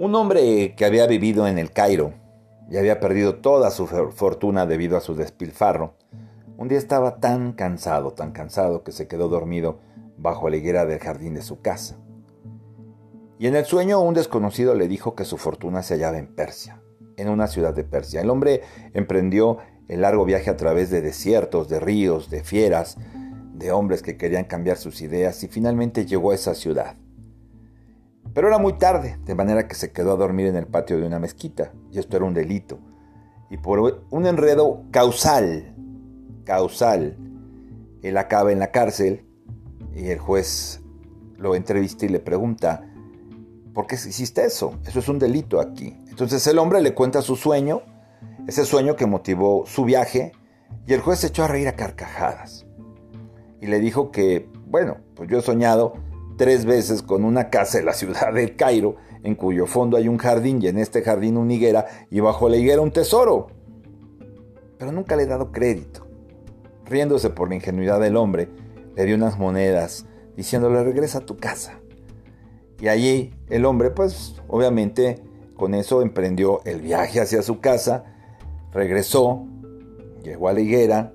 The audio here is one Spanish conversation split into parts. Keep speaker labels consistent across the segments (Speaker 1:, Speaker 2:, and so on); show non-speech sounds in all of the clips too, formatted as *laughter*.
Speaker 1: Un hombre que había vivido en el Cairo y había perdido toda su fortuna debido a su despilfarro, un día estaba tan cansado, tan cansado que se quedó dormido bajo la higuera del jardín de su casa. Y en el sueño un desconocido le dijo que su fortuna se hallaba en Persia, en una ciudad de Persia. El hombre emprendió el largo viaje a través de desiertos, de ríos, de fieras, de hombres que querían cambiar sus ideas y finalmente llegó a esa ciudad. Pero era muy tarde, de manera que se quedó a dormir en el patio de una mezquita, y esto era un delito. Y por un enredo causal, causal, él acaba en la cárcel y el juez lo entrevista y le pregunta, ¿por qué hiciste eso? Eso es un delito aquí. Entonces el hombre le cuenta su sueño, ese sueño que motivó su viaje, y el juez se echó a reír a carcajadas. Y le dijo que, bueno, pues yo he soñado tres veces con una casa en la ciudad de Cairo, en cuyo fondo hay un jardín y en este jardín una higuera y bajo la higuera un tesoro. Pero nunca le he dado crédito. Riéndose por la ingenuidad del hombre, le dio unas monedas diciéndole regresa a tu casa. Y allí el hombre, pues obviamente con eso emprendió el viaje hacia su casa, regresó, llegó a la higuera,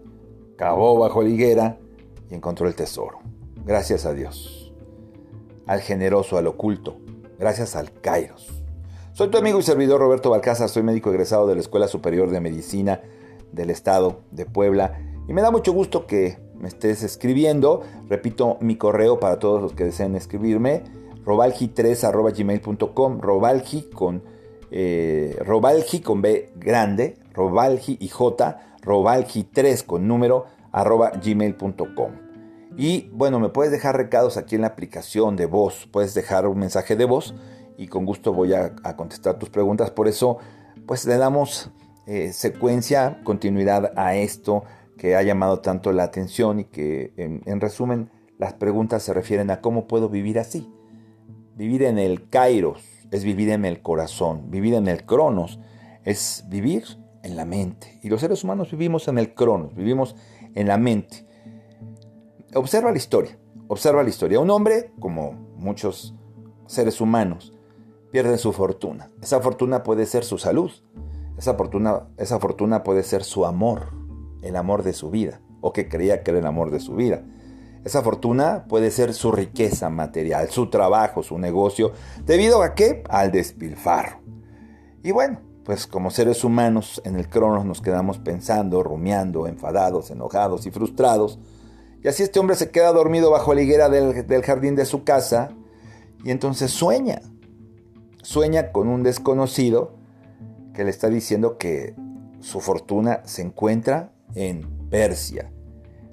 Speaker 1: cavó bajo la higuera y encontró el tesoro. Gracias a Dios al generoso, al oculto, gracias al Kairos. Soy tu amigo y servidor Roberto Balcázar, soy médico egresado de la Escuela Superior de Medicina del Estado de Puebla y me da mucho gusto que me estés escribiendo. Repito mi correo para todos los que deseen escribirme, robalgi3 robalgi con eh, robalgi con B grande, robalgi y J, robalgi3 con número arroba gmail.com. Y bueno, me puedes dejar recados aquí en la aplicación de voz, puedes dejar un mensaje de voz y con gusto voy a, contestar tus preguntas. Por eso, pues le damos eh, secuencia, continuidad a esto que ha llamado tanto la atención y que en, resumen las preguntas se refieren a cómo puedo vivir así. Vivir en el kairos es vivir en el corazón, vivir en el cronos es vivir en la mente. Y los seres humanos vivimos en el cronos, vivimos en la mente. Observa la historia, observa la historia. Un hombre, como muchos seres humanos, pierde su fortuna. Esa fortuna puede ser su salud, esa fortuna, esa fortuna puede ser su amor, el amor de su vida, o que creía que era el amor de su vida. Esa fortuna puede ser su riqueza material, su trabajo, su negocio, debido a qué? Al despilfarro. Y bueno, pues como seres humanos en el cronos nos quedamos pensando, rumiando, enfadados, enojados y frustrados y así este hombre se queda dormido bajo la higuera del, jardín de su casa y entonces sueña. Sueña con un desconocido que le está diciendo que su fortuna se encuentra en Persia.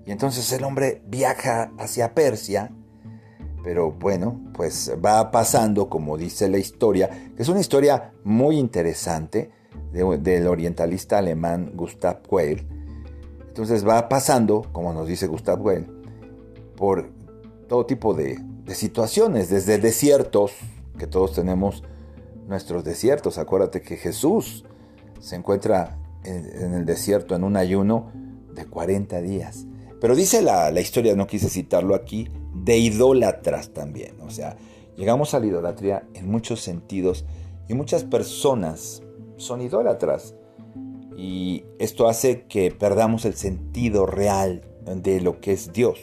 Speaker 1: Y entonces el hombre viaja hacia Persia, pero bueno, pues va pasando, como dice la historia, que es una historia muy interesante del orientalista alemán Gustav Quayle, entonces va pasando, como nos dice Gustav Well, por todo tipo de, situaciones, desde desiertos, que todos tenemos nuestros desiertos. Acuérdate que Jesús se encuentra en, el desierto en un ayuno de 40 días. Pero dice la, la, historia, no quise citarlo aquí, de idólatras también. O sea, llegamos a la idolatría en muchos sentidos y muchas personas son idólatras. Y esto hace que perdamos el sentido real de lo que es Dios,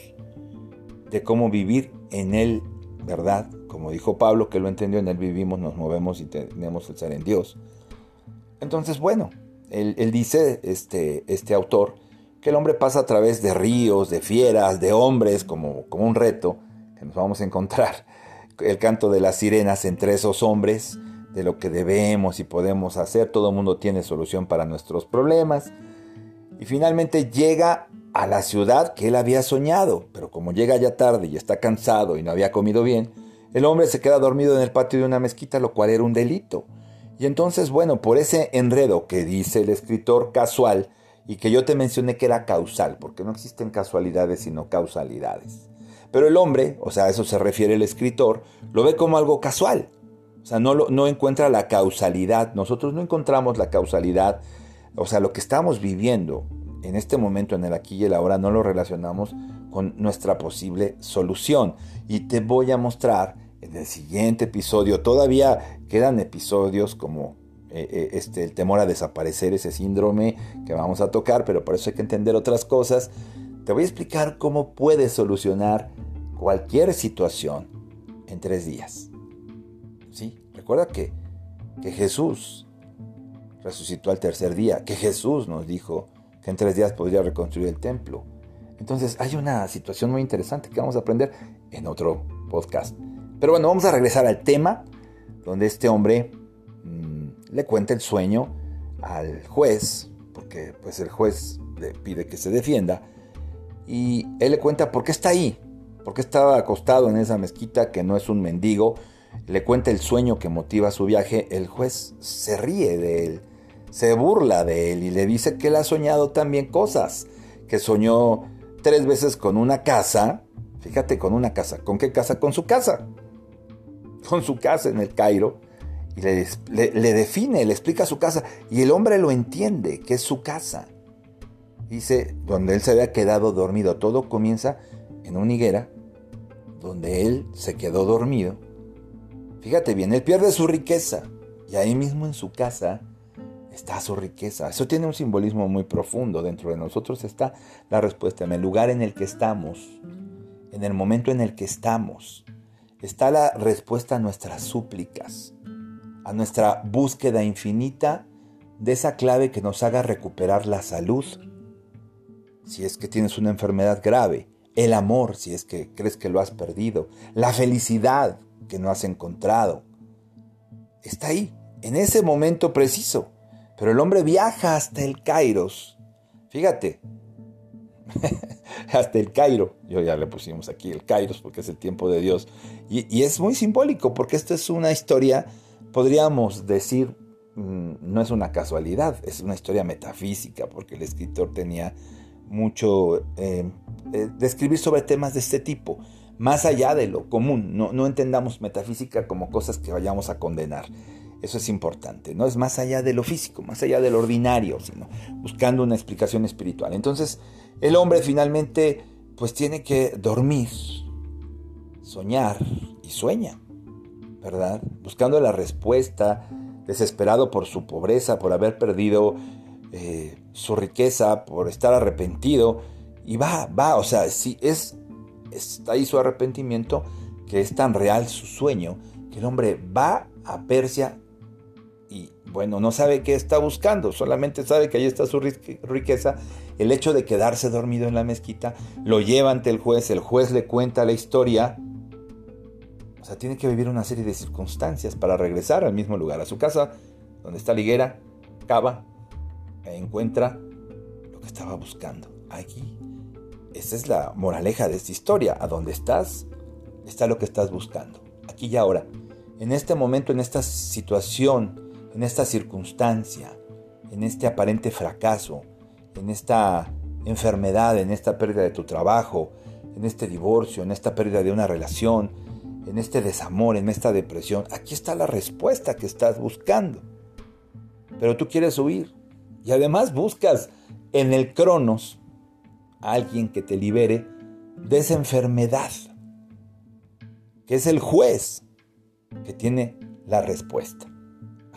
Speaker 1: de cómo vivir en Él, ¿verdad? Como dijo Pablo, que lo entendió, en Él vivimos, nos movemos y tenemos el ser en Dios. Entonces, bueno, él, dice, este, este autor, que el hombre pasa a través de ríos, de fieras, de hombres, como, como un reto que nos vamos a encontrar. El canto de las sirenas entre esos hombres, de lo que debemos y podemos hacer. Todo el mundo tiene solución para nuestros problemas. Y finalmente llega a la ciudad que él había soñado, pero como llega ya tarde y está cansado y no había comido bien, el hombre se queda dormido en el patio de una mezquita, lo cual era un delito. Y entonces, bueno, por ese enredo que dice el escritor casual y que yo te mencioné que era causal, porque no existen casualidades sino causalidades. Pero el hombre, o sea, a eso se refiere el escritor, lo ve como algo casual. O sea, no, no encuentra la causalidad. Nosotros no encontramos la causalidad. O sea, lo que estamos viviendo en este momento, en el aquí y el ahora, no lo relacionamos con nuestra posible solución. Y te voy a mostrar en el siguiente episodio, todavía quedan episodios como eh, eh, este, el temor a desaparecer, ese síndrome que vamos a tocar, pero por eso hay que entender otras cosas. Te voy a explicar cómo puedes solucionar cualquier situación en tres días. ¿Sí? Recuerda que, que Jesús resucitó al tercer día, que Jesús nos dijo que en tres días podría reconstruir el templo. Entonces hay una situación muy interesante que vamos a aprender en otro podcast. Pero bueno, vamos a regresar al tema donde este hombre mm, le cuenta el sueño al juez, porque pues el juez le pide que se defienda, y él le cuenta por qué está ahí, por qué estaba acostado en esa mezquita, que no es un mendigo, le cuenta el sueño que motiva su viaje, el juez se ríe de él, se burla de él y le dice que él ha soñado también cosas, que soñó tres veces con una casa, fíjate, con una casa, ¿con qué casa? Con su casa, con su casa en el Cairo, y le, define, le explica su casa, y el hombre lo entiende, que es su casa. Dice, donde él se había quedado dormido, todo comienza en una higuera, donde él se quedó dormido. Fíjate bien, él pierde su riqueza, y ahí mismo en su casa está su riqueza. Eso tiene un simbolismo muy profundo. Dentro de nosotros está la respuesta. En el lugar en el que estamos, en el momento en el que estamos, está la respuesta a nuestras súplicas, a nuestra búsqueda infinita de esa clave que nos haga recuperar la salud. Si es que tienes una enfermedad grave, el amor, si es que crees que lo has perdido, la felicidad que no has encontrado. Está ahí, en ese momento preciso. Pero el hombre viaja hasta el Kairos. Fíjate, *laughs* hasta el Cairo. Yo ya le pusimos aquí el Kairos porque es el tiempo de Dios. Y, es muy simbólico porque esto es una historia, podríamos decir, mm, no es una casualidad, es una historia metafísica porque el escritor tenía mucho eh, eh, de escribir sobre temas de este tipo, más allá de lo común. No, no entendamos metafísica como cosas que vayamos a condenar. Eso es importante, no es más allá de lo físico, más allá del ordinario, sino buscando una explicación espiritual. Entonces, el hombre finalmente pues tiene que dormir, soñar y sueña, ¿verdad? Buscando la respuesta, desesperado por su pobreza, por haber perdido eh, su riqueza, por estar arrepentido, y va, va, o sea, si es, está ahí su arrepentimiento, que es tan real su sueño, que el hombre va a Persia y bueno, no sabe qué está buscando, solamente sabe que ahí está su riqueza. El hecho de quedarse dormido en la mezquita lo lleva ante el juez, el juez le cuenta la historia. O sea, tiene que vivir una serie de circunstancias para regresar al mismo lugar, a su casa, donde está la higuera, cava e encuentra lo que estaba buscando. Aquí, esa es la moraleja de esta historia. A donde estás, está lo que estás buscando. Aquí y ahora. En este momento, en esta situación, en esta circunstancia, en este aparente fracaso, en esta enfermedad, en esta pérdida de tu trabajo, en este divorcio, en esta pérdida de una relación, en este desamor, en esta depresión, aquí está la respuesta que estás buscando. Pero tú quieres huir y además buscas en el Cronos alguien que te libere de esa enfermedad, que es el juez que tiene la respuesta.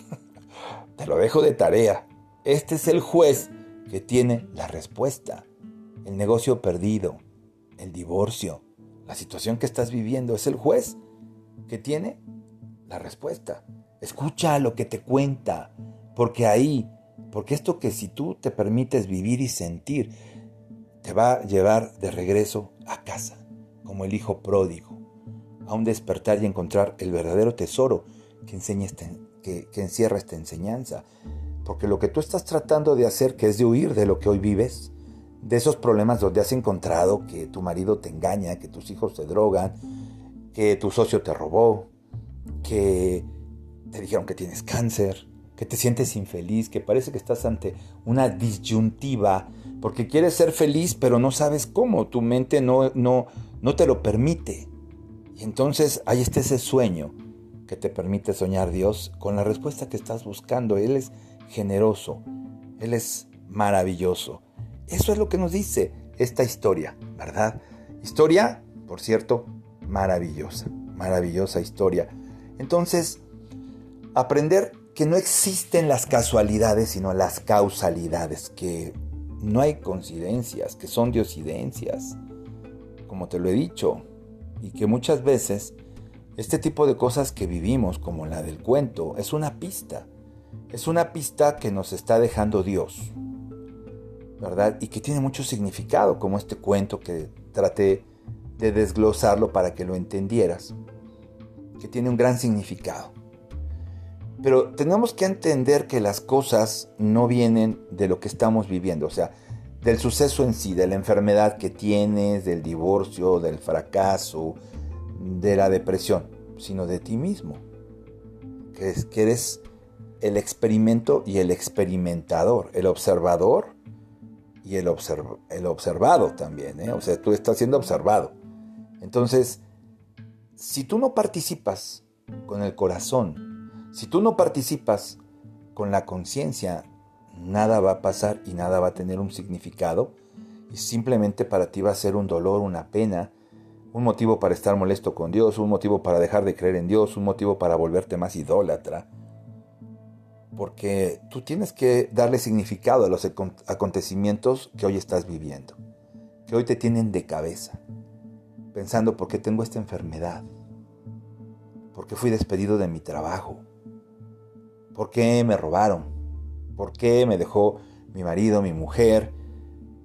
Speaker 1: *laughs* Te lo dejo de tarea. Este es el juez que tiene la respuesta. El negocio perdido, el divorcio, la situación que estás viviendo, es el juez que tiene la respuesta. Escucha lo que te cuenta, porque ahí, porque esto que si tú te permites vivir y sentir, te va a llevar de regreso a casa, como el hijo pródigo, a un despertar y encontrar el verdadero tesoro que enseña este que, encierra esta enseñanza. Porque lo que tú estás tratando de hacer, que es de huir de lo que hoy vives, de esos problemas donde has encontrado que tu marido te engaña, que tus hijos te drogan, que tu socio te robó, que te dijeron que tienes cáncer, que te sientes infeliz, que parece que estás ante una disyuntiva, porque quieres ser feliz pero no sabes cómo, tu mente no, no, no te lo permite. Y entonces ahí está ese sueño que te permite soñar Dios con la respuesta que estás buscando. Él es generoso, Él es maravilloso. Eso es lo que nos dice esta historia, ¿verdad? Historia, por cierto, maravillosa, maravillosa historia. Entonces, aprender que no existen las casualidades, sino las causalidades, que no hay coincidencias, que son diosidencias, como te lo he dicho, y que muchas veces este tipo de cosas que vivimos, como la del cuento, es una pista, es una pista que nos está dejando Dios, ¿verdad? Y que tiene mucho significado, como este cuento que traté de desglosarlo para que lo entendieras, que tiene un gran significado. Pero tenemos que entender que las cosas no vienen de lo que estamos viviendo, o sea, del suceso en sí, de la enfermedad que tienes, del divorcio, del fracaso, de la depresión, sino de ti mismo, que, es, que eres el experimento y el experimentador, el observador y el, el observado también, ¿eh? o sea, tú estás siendo observado. Entonces, si tú no participas con el corazón, si tú no participas con la conciencia, nada va a pasar y nada va a tener un significado. Y simplemente para ti va a ser un dolor, una pena, un motivo para estar molesto con Dios, un motivo para dejar de creer en Dios, un motivo para volverte más idólatra. Porque tú tienes que darle significado a los acontecimientos que hoy estás viviendo, que hoy te tienen de cabeza, pensando por qué tengo esta enfermedad, por qué fui despedido de mi trabajo, ¿Por qué me robaron? ¿Por qué me dejó mi marido, mi mujer?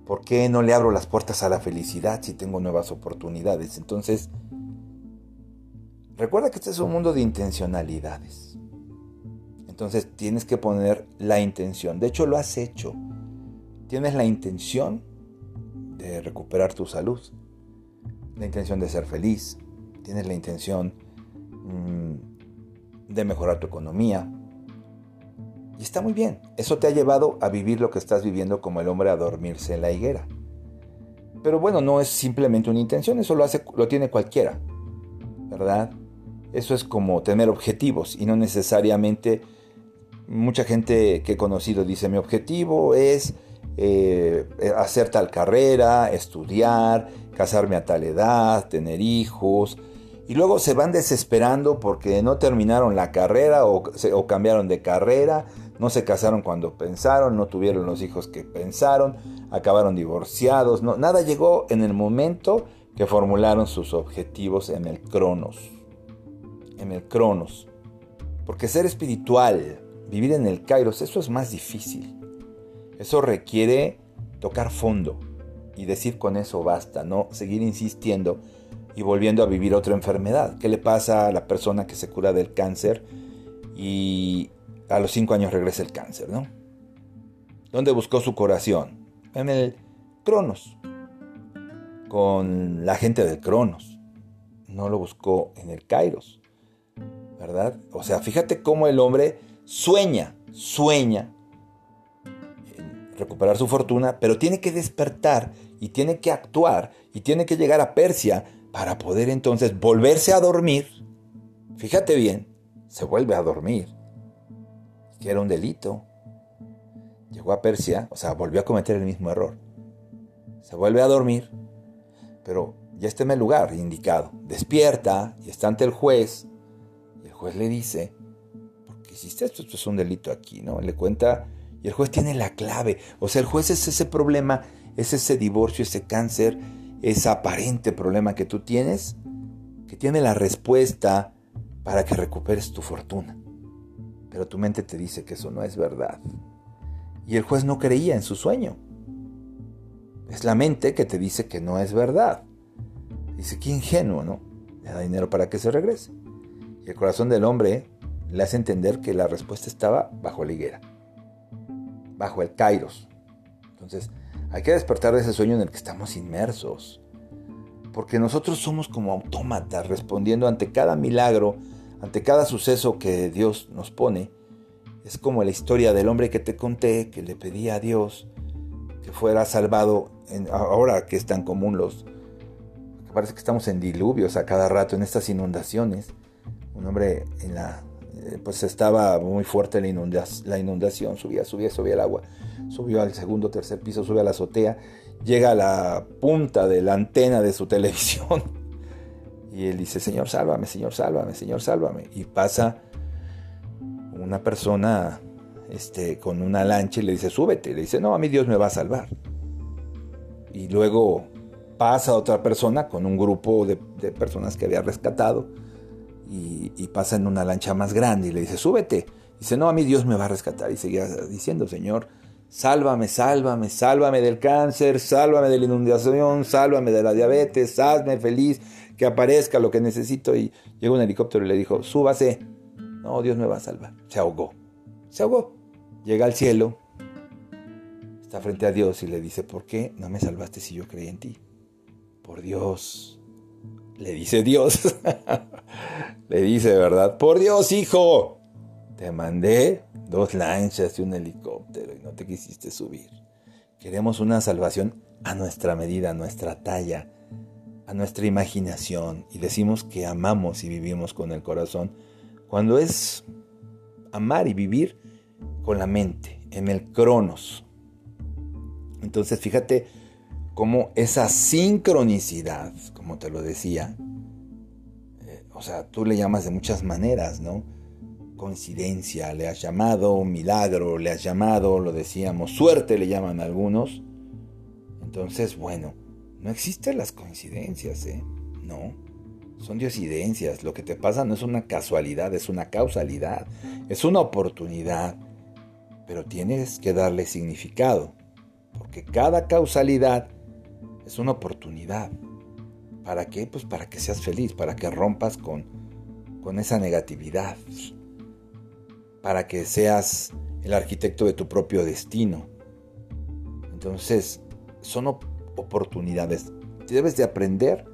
Speaker 1: ¿Por qué no le abro las puertas a la felicidad si tengo nuevas oportunidades? Entonces, recuerda que este es un mundo de intencionalidades. Entonces tienes que poner la intención. De hecho, lo has hecho. Tienes la intención de recuperar tu salud. La intención de ser feliz. Tienes la intención mm, de mejorar tu economía. Y está muy bien. Eso te ha llevado a vivir lo que estás viviendo como el hombre a dormirse en la higuera. Pero bueno, no es simplemente una intención, eso lo, hace, lo tiene cualquiera. ¿Verdad? Eso es como tener objetivos y no necesariamente mucha gente que he conocido dice mi objetivo es eh, hacer tal carrera, estudiar, casarme a tal edad, tener hijos, y luego se van desesperando porque no terminaron la carrera o, o, cambiaron de carrera, no se casaron cuando pensaron, no tuvieron los hijos que pensaron, acabaron divorciados, nada llegó en el momento que formularon sus objetivos en el Cronos. En el Cronos. Porque ser espiritual, vivir en el Kairos, eso es más difícil. Eso requiere tocar fondo y decir con eso basta, no seguir insistiendo y volviendo a vivir otra enfermedad. ¿Qué le pasa a la persona que se cura del cáncer y a los cinco años regresa el cáncer, ¿no? ¿Dónde buscó su curación? En el Cronos, con la gente del Cronos. No lo buscó en el Kairos, ¿verdad? O sea, fíjate cómo el hombre sueña, sueña en recuperar su fortuna, pero tiene que despertar y tiene que actuar y tiene que llegar a Persia para poder entonces volverse a dormir. Fíjate bien, se vuelve a dormir, que era un delito. Llegó a Persia, o sea, volvió a cometer el mismo error. Se vuelve a dormir, pero ya está en el lugar indicado. Despierta y está ante el juez. Y el juez le dice, ¿por qué hiciste esto? Esto es un delito aquí, ¿no? Le cuenta y el juez tiene la clave. O sea, el juez es ese problema, es ese divorcio, ese cáncer ese aparente problema que tú tienes, que tiene la respuesta para que recuperes tu fortuna. Pero tu mente te dice que eso no es verdad. Y el juez no creía en su sueño. Es la mente que te dice que no es verdad. Dice, qué ingenuo, ¿no? Le da dinero para que se regrese. Y el corazón del hombre le hace entender que la respuesta estaba bajo la higuera, bajo el kairos. Entonces, hay que despertar de ese sueño en el que estamos inmersos. Porque nosotros somos como autómatas respondiendo ante cada milagro, ante cada suceso que Dios nos pone. Es como la historia del hombre que te conté, que le pedía a Dios que fuera salvado, en, ahora que es tan común los... Parece que estamos en diluvios a cada rato, en estas inundaciones. Un hombre en la eh, pues estaba muy fuerte la, la inundación, subía, subía, subía el agua, subió al segundo, tercer piso, sube a la azotea, llega a la punta de la antena de su *laughs* televisión y él dice, Señor, sálvame, Señor, sálvame, Señor, sálvame. Y pasa una persona este, con una lancha y le dice, súbete. Le dice, no, a mí Dios me va a salvar. Y luego pasa otra persona con un grupo de, personas que había rescatado y, y, pasa en una lancha más grande y le dice, súbete. Dice, no, a mí Dios me va a rescatar. Y seguía diciendo, Señor, sálvame, sálvame, sálvame del cáncer, sálvame de la inundación, sálvame de la diabetes, hazme feliz, que aparezca lo que necesito. Y llegó un helicóptero y le dijo, súbase. No, Dios me va a salvar. Se ahogó. Se ahogó. Llega al cielo, está frente a Dios y le dice, ¿por qué no me salvaste si yo creí en ti? Por Dios. Le dice Dios. *laughs* le dice, ¿verdad? Por Dios, hijo. Te mandé dos lanchas y un helicóptero y no te quisiste subir. Queremos una salvación a nuestra medida, a nuestra talla, a nuestra imaginación y decimos que amamos y vivimos con el corazón cuando es amar y vivir con la mente, en el cronos. Entonces fíjate cómo esa sincronicidad, como te lo decía, eh, o sea, tú le llamas de muchas maneras, ¿no? Coincidencia, le has llamado milagro, le has llamado, lo decíamos, suerte le llaman algunos. Entonces, bueno, no existen las coincidencias, ¿eh? No, son diosidencias. Lo que te pasa no es una casualidad, es una causalidad, es una oportunidad. Pero tienes que darle significado, porque cada causalidad es una oportunidad. ¿Para qué? Pues para que seas feliz, para que rompas con, con esa negatividad para que seas el arquitecto de tu propio destino. Entonces, son oportunidades. Debes de aprender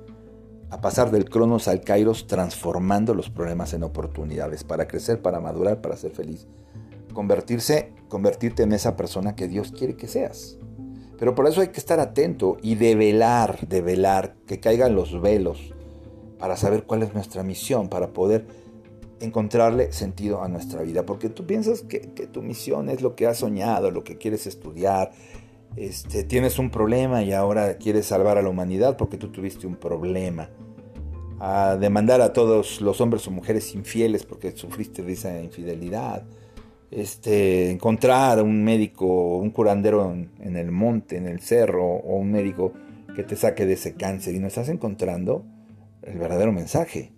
Speaker 1: a pasar del cronos al kairos transformando los problemas en oportunidades para crecer, para madurar, para ser feliz. Convertirse, convertirte en esa persona que Dios quiere que seas. Pero por eso hay que estar atento y develar, develar, que caigan los velos para saber cuál es nuestra misión, para poder encontrarle sentido a nuestra vida, porque tú piensas que, tu misión es lo que has soñado, lo que quieres estudiar, este, tienes un problema y ahora quieres salvar a la humanidad porque tú tuviste un problema, a demandar a todos los hombres o mujeres infieles porque sufriste de esa infidelidad, este, encontrar un médico, un curandero en, en el monte, en el cerro, o un médico que te saque de ese cáncer. Y no estás encontrando el verdadero mensaje.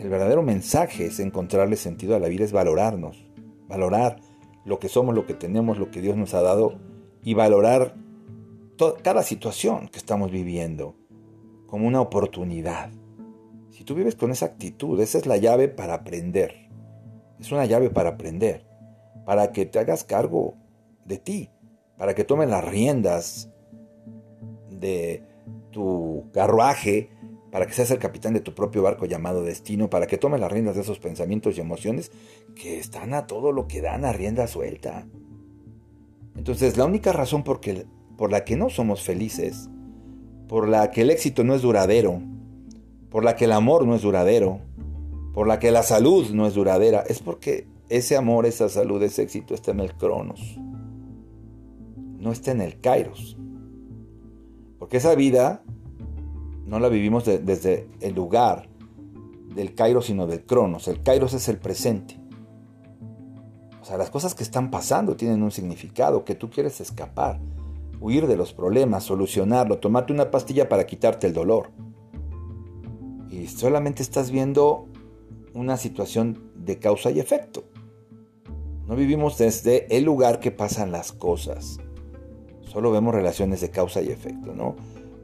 Speaker 1: El verdadero mensaje es encontrarle sentido a la vida, es valorarnos, valorar lo que somos, lo que tenemos, lo que Dios nos ha dado y valorar cada situación que estamos viviendo como una oportunidad. Si tú vives con esa actitud, esa es la llave para aprender. Es una llave para aprender, para que te hagas cargo de ti, para que tomes las riendas de tu carruaje para que seas el capitán de tu propio barco llamado destino, para que tomes las riendas de esos pensamientos y emociones que están a todo lo que dan a rienda suelta. Entonces, la única razón por, por la que no somos felices, por la que el éxito no es duradero, por la que el amor no es duradero, por la que la salud no es duradera, es porque ese amor, esa salud, ese éxito está en el cronos, no está en el kairos. Porque esa vida no la vivimos desde el lugar del Kairos, sino del Cronos. El Kairos es el presente. O sea, las cosas que están pasando tienen un significado, que tú quieres escapar, huir de los problemas, solucionarlo, tomarte una pastilla para quitarte el dolor. Y solamente estás viendo una situación de causa y efecto. No vivimos desde el lugar que pasan las cosas. Solo vemos relaciones de causa y efecto, ¿no?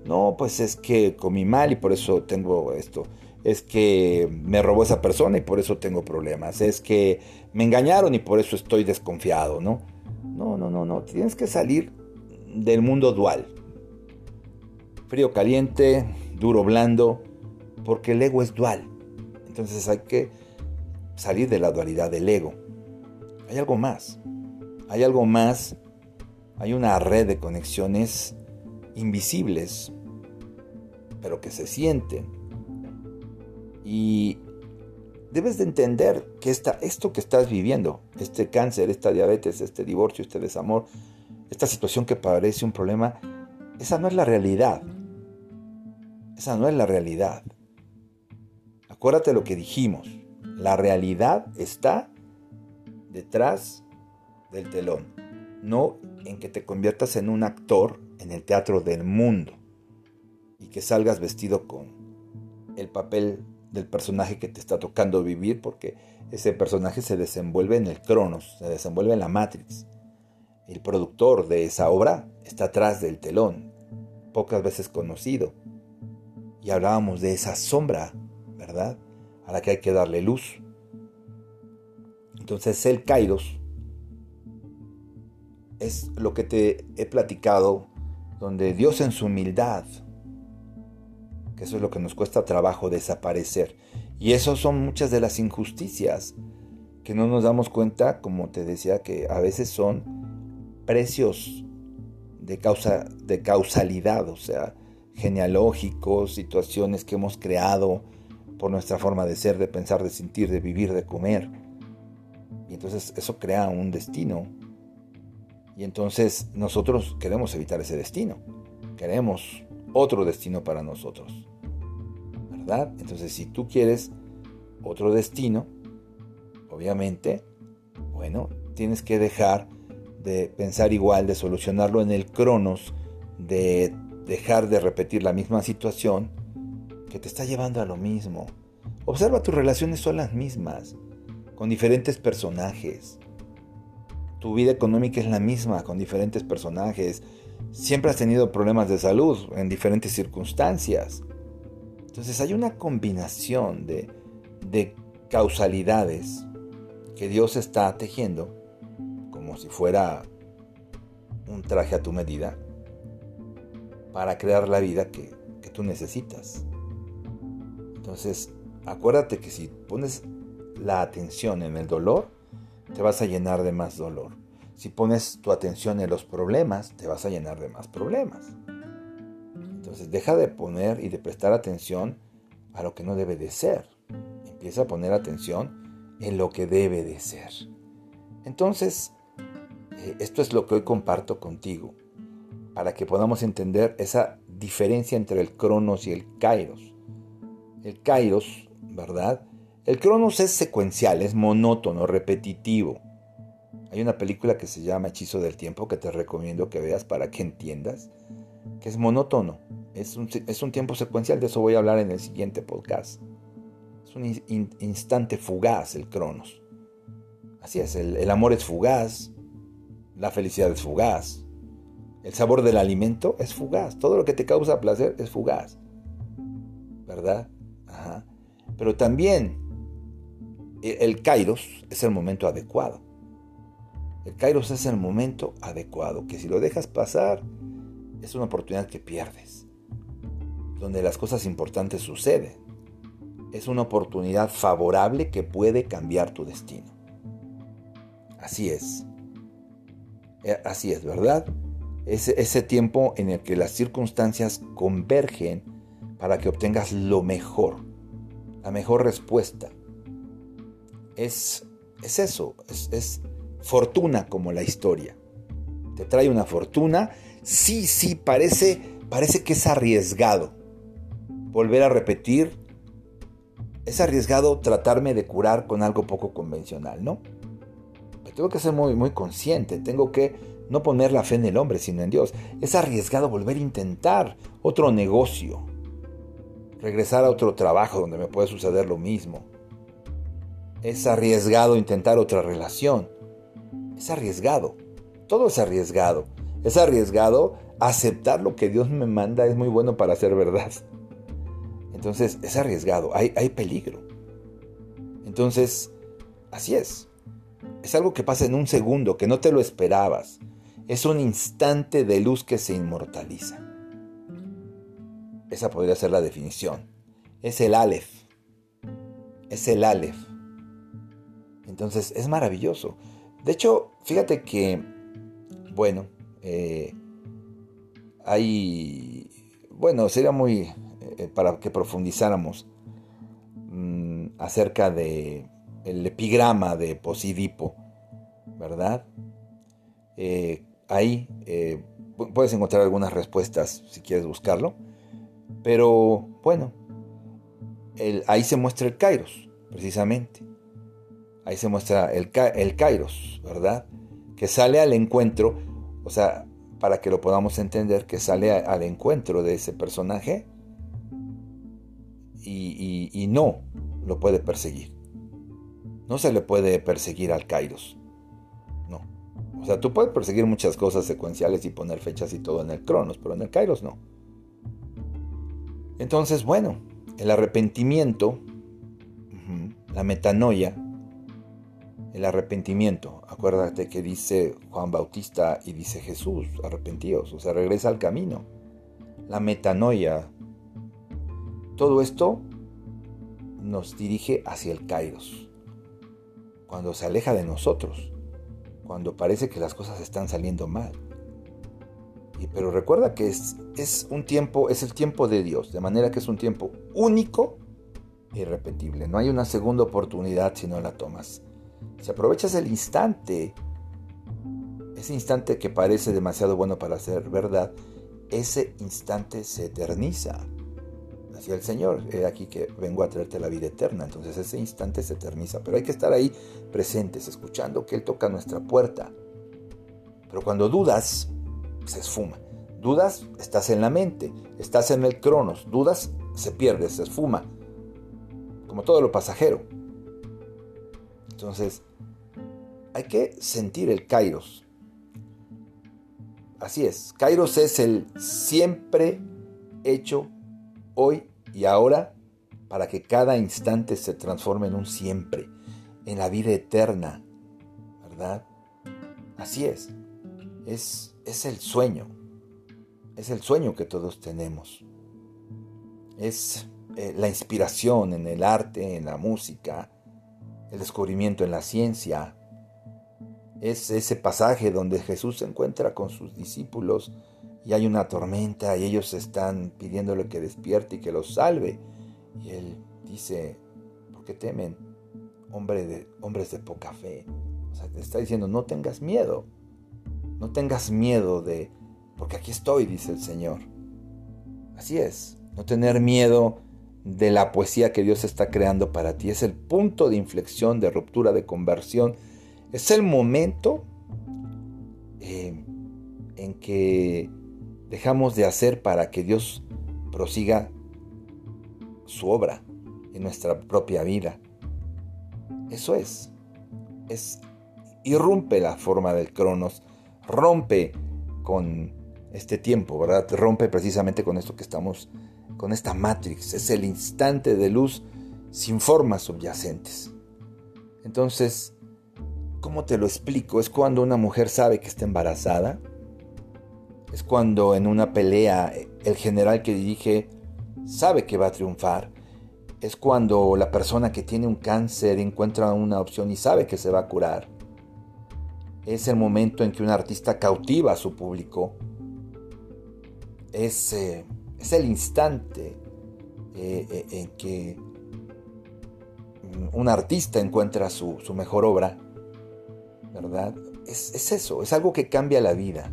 Speaker 1: No, pues es que comí mal y por eso tengo esto. Es que me robó esa persona y por eso tengo problemas. Es que me engañaron y por eso estoy desconfiado, ¿no? No, no, no, no. Tienes que salir del mundo dual. Frío, caliente, duro, blando, porque el ego es dual. Entonces hay que salir de la dualidad del ego. Hay algo más. Hay algo más. Hay una red de conexiones invisibles pero que se sienten. Y debes de entender que esta, esto que estás viviendo, este cáncer, esta diabetes, este divorcio, este desamor, esta situación que parece un problema, esa no es la realidad. Esa no es la realidad. Acuérdate lo que dijimos. La realidad está detrás del telón, no en que te conviertas en un actor en el teatro del mundo y que salgas vestido con el papel del personaje que te está tocando vivir, porque ese personaje se desenvuelve en el Cronos, se desenvuelve en la Matrix. El productor de esa obra está atrás del telón, pocas veces conocido. Y hablábamos de esa sombra, ¿verdad? A la que hay que darle luz. Entonces el Kairos es lo que te he platicado, donde Dios en su humildad, que eso es lo que nos cuesta trabajo desaparecer. Y eso son muchas de las injusticias que no nos damos cuenta, como te decía, que a veces son precios de, causa, de causalidad, o sea, genealógicos, situaciones que hemos creado por nuestra forma de ser, de pensar, de sentir, de vivir, de comer. Y entonces eso crea un destino. Y entonces nosotros queremos evitar ese destino. Queremos otro destino para nosotros. ¿Verdad? Entonces si tú quieres otro destino, obviamente, bueno, tienes que dejar de pensar igual, de solucionarlo en el cronos, de dejar de repetir la misma situación que te está llevando a lo mismo. Observa tus relaciones son las mismas, con diferentes personajes. Tu vida económica es la misma, con diferentes personajes. Siempre has tenido problemas de salud en diferentes circunstancias. Entonces hay una combinación de, de causalidades que Dios está tejiendo como si fuera un traje a tu medida para crear la vida que, que tú necesitas. Entonces, acuérdate que si pones la atención en el dolor, te vas a llenar de más dolor. Si pones tu atención en los problemas, te vas a llenar de más problemas. Entonces deja de poner y de prestar atención a lo que no debe de ser. Empieza a poner atención en lo que debe de ser. Entonces, eh, esto es lo que hoy comparto contigo, para que podamos entender esa diferencia entre el cronos y el kairos. El kairos, ¿verdad? El cronos es secuencial, es monótono, repetitivo. Hay una película que se llama Hechizo del Tiempo que te recomiendo que veas para que entiendas que es monótono, es un, es un tiempo secuencial, de eso voy a hablar en el siguiente podcast. Es un instante fugaz el cronos. Así es, el, el amor es fugaz, la felicidad es fugaz, el sabor del alimento es fugaz, todo lo que te causa placer es fugaz, ¿verdad? Ajá. Pero también e, el kairos es el momento adecuado. El kairos es el momento adecuado, que si lo dejas pasar, es una oportunidad que pierdes, donde las cosas importantes suceden. Es una oportunidad favorable que puede cambiar tu destino. Así es. Eh, así es, ¿verdad? Ese, ese tiempo en el que las circunstancias convergen para que obtengas lo mejor, la mejor respuesta, es, es eso, es, fortuna como la historia. Te trae una fortuna, sí, sí, parece, parece que es arriesgado. Volver a repetir, es arriesgado tratarme de curar con algo poco convencional, ¿no? Pero tengo que ser muy, muy consciente, tengo que no poner la fe en el hombre, sino en Dios. Es arriesgado volver a intentar otro negocio, regresar a otro trabajo donde me puede suceder lo mismo es arriesgado intentar otra relación. Es arriesgado. Todo es arriesgado. Es arriesgado aceptar lo que Dios me manda. Es muy bueno para ser verdad. Entonces es arriesgado. Hay, hay peligro. Entonces, así es. Es algo que pasa en un segundo, que no te lo esperabas. Es un instante de luz que se inmortaliza. Esa podría ser la definición. Es el Aleph. Es el Aleph. Entonces es maravilloso. De hecho, fíjate que, bueno, eh, hay, bueno, sería muy, eh, para que profundizáramos mm, acerca de el epigrama de Posidipo, ¿verdad? Eh, ahí puedes encontrar algunas respuestas si quieres buscarlo, pero bueno, ahí se muestra el Kairos, precisamente. Ahí se muestra el, el Kairos, ¿verdad? Que sale al encuentro, o sea, para que lo podamos entender, que sale al encuentro de ese personaje y, no lo puede perseguir. No se le puede perseguir al Kairos. No. O sea, tú puedes perseguir muchas cosas secuenciales y poner fechas y todo en el Cronos, pero en el Kairos no. Entonces, bueno, el arrepentimiento, la metanoia, el arrepentimiento. Acuérdate que dice Juan Bautista y dice Jesús, arrepentíos, o sea, regresa al camino. La metanoia, todo esto nos dirige hacia el Kairos. Cuando se aleja de nosotros, cuando parece que las cosas están saliendo mal. Y, pero recuerda que es, un tiempo, es el tiempo de Dios, de manera que es un tiempo único e irrepetible. No hay una segunda oportunidad si no la tomas. Si aprovechas el instante, ese instante que parece demasiado bueno para ser verdad, ese instante se eterniza decía el Señor, he aquí que vengo a traerte la vida eterna. Entonces ese instante se eterniza, pero hay que estar ahí presentes, escuchando que Él toca nuestra puerta. Pero cuando dudas, se esfuma. Dudas, estás en la mente, estás en el cronos. Dudas, se pierde, se esfuma. Como todo lo pasajero. Entonces, hay que sentir el kairos. Así es, kairos es el siempre hecho hoy y ahora para que cada instante se transforme en un siempre, en la vida eterna, ¿verdad? Así es, es, es el sueño, es el sueño que todos tenemos, es eh, la inspiración en el arte, en la música, el descubrimiento en la ciencia, es ese pasaje donde Jesús se encuentra con sus discípulos y hay una tormenta y ellos están pidiéndole que despierte y que los salve. Y él dice, ¿por qué temen? Hombre de, hombres de poca fe. O sea, te está diciendo, no tengas miedo. No tengas miedo de, porque aquí estoy, dice el Señor. Así es, no tener miedo de la poesía que Dios está creando para ti. Es el punto de inflexión, de ruptura, de conversión. Es el momento eh, en que dejamos de hacer para que Dios prosiga su obra en nuestra propia vida. Eso es. Es irrumpe la forma del Cronos, rompe con este tiempo, ¿verdad? Rompe precisamente con esto que estamos con esta matrix, es el instante de luz sin formas subyacentes. Entonces, ¿cómo te lo explico? Es cuando una mujer sabe que está embarazada, es cuando en una pelea el general que dirige sabe que va a triunfar. Es cuando la persona que tiene un cáncer encuentra una opción y sabe que se va a curar. Es el momento en que un artista cautiva a su público. Es, eh, es el instante eh, eh, en que un artista encuentra su, mejor obra. ¿Verdad? Es, es eso, es algo que cambia la vida.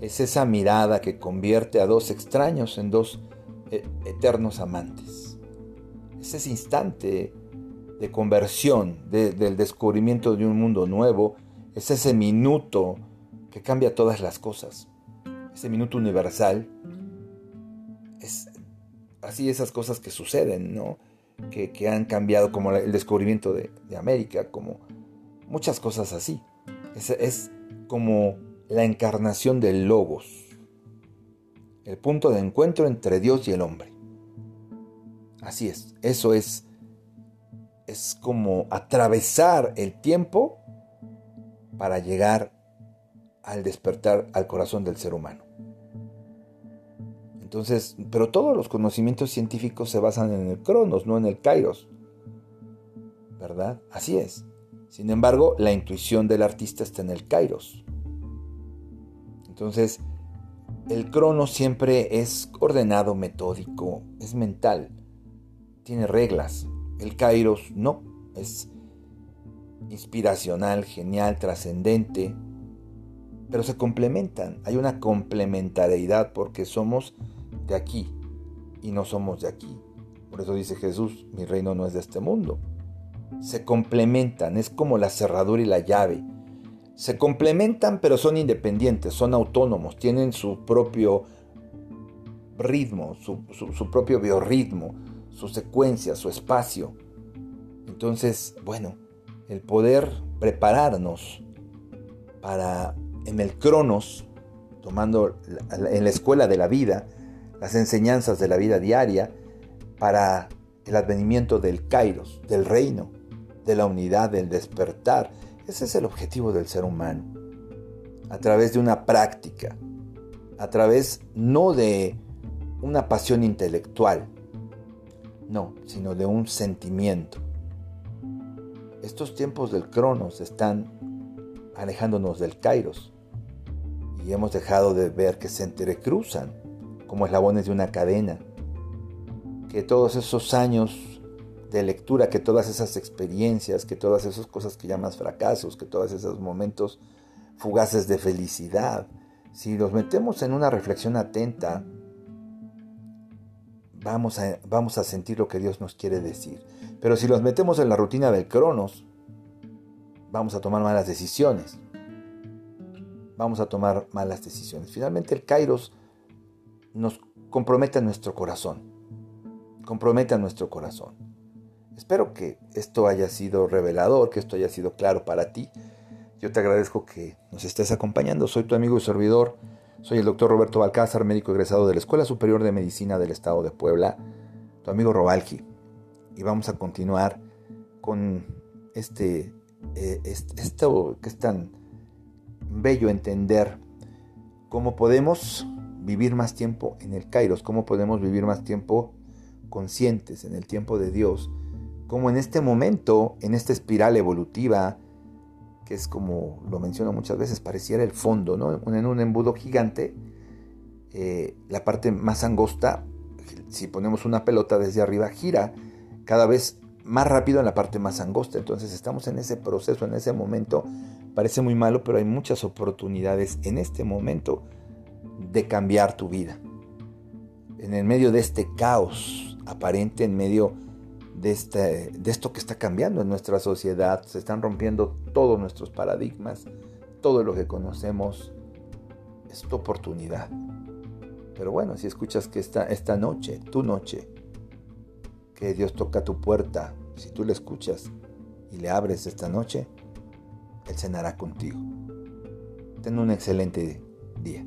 Speaker 1: Es esa mirada que convierte a dos extraños en dos eh, eternos amantes. Es ese instante de conversión, del descubrimiento de un mundo nuevo. Es ese minuto que cambia todas las cosas. Ese minuto universal. Es así esas cosas que suceden, ¿no? Que, han cambiado, como el descubrimiento de, América, como muchas cosas así. Es, es como la encarnación del Logos, el punto de encuentro entre Dios y el hombre. Así es, eso es, es como atravesar el tiempo para llegar al despertar al corazón del ser humano. Entonces, pero todos los conocimientos científicos se basan en el Cronos, no en el Kairos. ¿Verdad? Así es. Sin embargo, la intuición del artista está en el Kairos. Entonces, el crono siempre es ordenado, metódico, es mental, tiene reglas. El kairos no, es inspiracional, genial, trascendente, pero se complementan. Hay una complementariedad porque somos de aquí y no somos de aquí. Por eso dice Jesús, mi reino no es de este mundo. se complementan, es como la cerradura y la llave. Se complementan pero son independientes, son autónomos, tienen su propio ritmo, su, propio biorritmo, su secuencia, su espacio. Entonces, bueno, el poder prepararnos para en el cronos, tomando en la escuela de la vida, las enseñanzas de la vida diaria, para el advenimiento del kairos, del reino, de la unidad, del despertar. Ese es el objetivo del ser humano. A través de una práctica, a través no de una pasión intelectual, no, sino de un sentimiento. Estos tiempos del Cronos están alejándonos del Kairos y hemos dejado de ver que se entrecruzan como eslabones de una cadena, que todos esos años de lectura, que todas esas experiencias, que todas esas cosas que llamas fracasos, que todos esos momentos fugaces de felicidad, si los metemos en una reflexión atenta, vamos a, vamos a sentir lo que Dios nos quiere decir. Pero si los metemos en la rutina del Cronos, vamos a tomar malas decisiones. Vamos a tomar malas decisiones. Finalmente el Kairos nos compromete a nuestro corazón. Compromete a nuestro corazón. Espero que esto haya sido revelador, que esto haya sido claro para ti. Yo te agradezco que nos estés acompañando. Soy tu amigo y servidor. Soy el doctor Roberto Balcázar, médico egresado de la Escuela Superior de Medicina del Estado de Puebla, tu amigo Robalji. Y vamos a continuar con este, eh, esto que es tan bello entender cómo podemos vivir más tiempo en el Kairos, cómo podemos vivir más tiempo conscientes en el tiempo de Dios, cómo en este momento, en esta espiral evolutiva, que es como lo menciono muchas veces, pareciera el fondo, ¿no? En un embudo gigante, eh, la parte más angosta, si ponemos una pelota desde arriba, gira cada vez más rápido en la parte más angosta. Entonces estamos en ese proceso, en ese momento. Parece muy malo, pero hay muchas oportunidades en este momento de cambiar tu vida. En el medio de este caos aparente, en medio de, este, de esto que está cambiando en nuestra sociedad. Se están rompiendo todos nuestros paradigmas, todo lo que conocemos. Es tu oportunidad. Pero bueno, si escuchas que esta, esta noche, tu noche, que Dios toca tu puerta, si tú le escuchas y le abres esta noche, Él cenará contigo. Ten un excelente día.